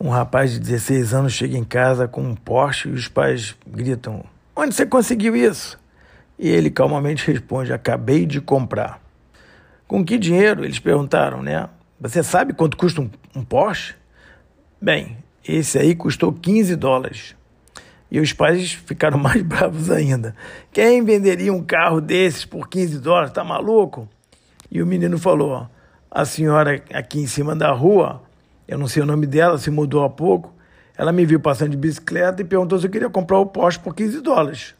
Um rapaz de 16 anos chega em casa com um Porsche e os pais gritam: Onde você conseguiu isso? E ele calmamente responde: Acabei de comprar. Com que dinheiro? Eles perguntaram, né? Você sabe quanto custa um, um Porsche? Bem, esse aí custou 15 dólares. E os pais ficaram mais bravos ainda. Quem venderia um carro desses por 15 dólares? Tá maluco? E o menino falou: A senhora aqui em cima da rua, eu não sei o nome dela, se mudou há pouco, ela me viu passando de bicicleta e perguntou se eu queria comprar o Porsche por 15 dólares.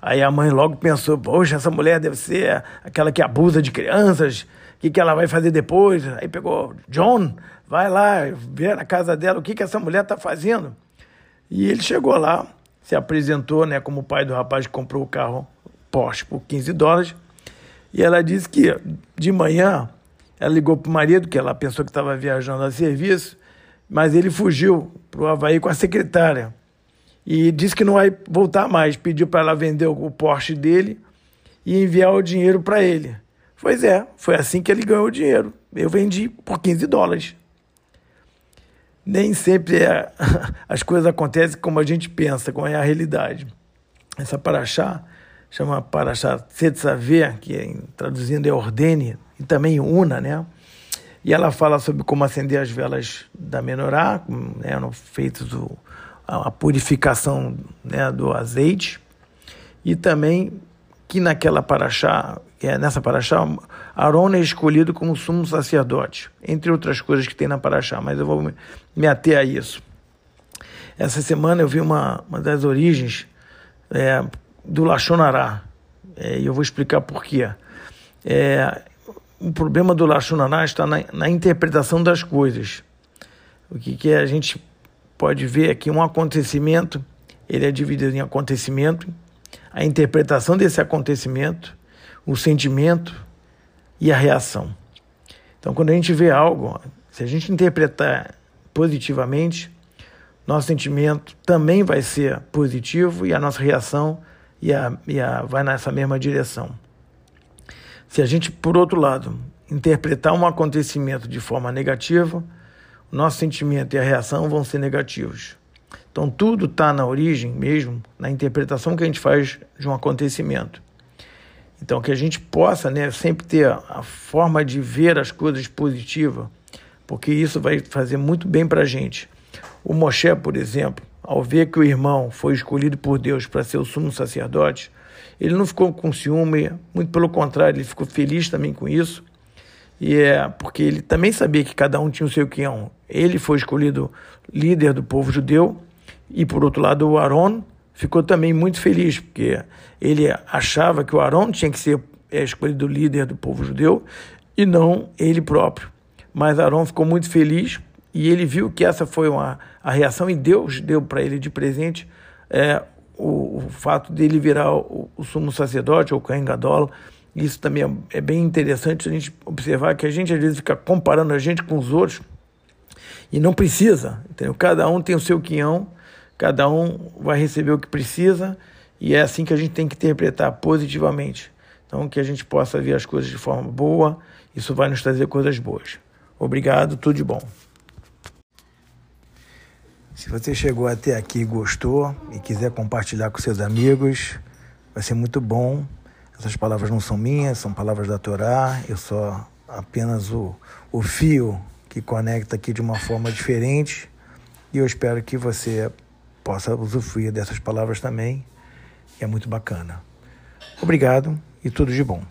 Aí a mãe logo pensou: Poxa, essa mulher deve ser aquela que abusa de crianças, o que, que ela vai fazer depois? Aí pegou: John, vai lá ver na casa dela o que, que essa mulher está fazendo. E ele chegou lá, se apresentou né, como pai do rapaz que comprou o carro Porsche por 15 dólares. E ela disse que de manhã ela ligou para o marido, que ela pensou que estava viajando a serviço, mas ele fugiu para o Havaí com a secretária. E disse que não vai voltar mais. Pediu para ela vender o Porsche dele e enviar o dinheiro para ele. Pois é, foi assim que ele ganhou o dinheiro. Eu vendi por 15 dólares nem sempre é, as coisas acontecem como a gente pensa, como é a realidade. Essa paraxá chama paraxá Tzetzavé, que é, traduzindo é ordene, e também una, né? E ela fala sobre como acender as velas da menorá, né, no feito do, a purificação né, do azeite, e também que naquela paraxá, é, nessa paraxá, Aaron é escolhido como sumo sacerdote, entre outras coisas que tem na paraxá, mas eu vou me ater a isso. Essa semana eu vi uma, uma das origens é, do Lachonará, é, e eu vou explicar por quê. É, o problema do Lachonará está na, na interpretação das coisas. O que, que a gente pode ver é que um acontecimento ele é dividido em acontecimento a interpretação desse acontecimento, o sentimento e a reação. Então, quando a gente vê algo, se a gente interpretar positivamente, nosso sentimento também vai ser positivo e a nossa reação ia, ia, vai nessa mesma direção. Se a gente, por outro lado, interpretar um acontecimento de forma negativa, o nosso sentimento e a reação vão ser negativos. Então tudo está na origem mesmo, na interpretação que a gente faz de um acontecimento. Então que a gente possa né, sempre ter a forma de ver as coisas positiva, porque isso vai fazer muito bem para a gente. O Moshe, por exemplo, ao ver que o irmão foi escolhido por Deus para ser o sumo sacerdote, ele não ficou com ciúme, muito pelo contrário, ele ficou feliz também com isso. E é porque ele também sabia que cada um tinha o seu quião. Ele foi escolhido líder do povo judeu e por outro lado, o Aaron ficou também muito feliz, porque ele achava que o Aaron tinha que ser é, escolhido líder do povo judeu e não ele próprio. Mas Aaron ficou muito feliz e ele viu que essa foi uma, a reação e Deus deu para ele de presente é, o, o, fato dele virar o, o sumo sacerdote, ou Kohen Gadol. Isso também é, é bem interessante a gente observar que a gente às vezes fica comparando a gente com os outros e não precisa, entendeu? Cada um tem o seu quinhão cada um vai receber o que precisa e é assim que a gente tem que interpretar positivamente. Então, que a gente possa ver as coisas de forma boa, isso vai nos trazer coisas boas. Obrigado, tudo de bom. Se você chegou até aqui e gostou e quiser compartilhar com seus amigos, vai ser muito bom. Essas palavras não são minhas, são palavras da Torá. Eu sou apenas o, o fio que conecta aqui de uma forma diferente. E eu espero que você possa usufruir dessas palavras também. É muito bacana. Obrigado e tudo de bom.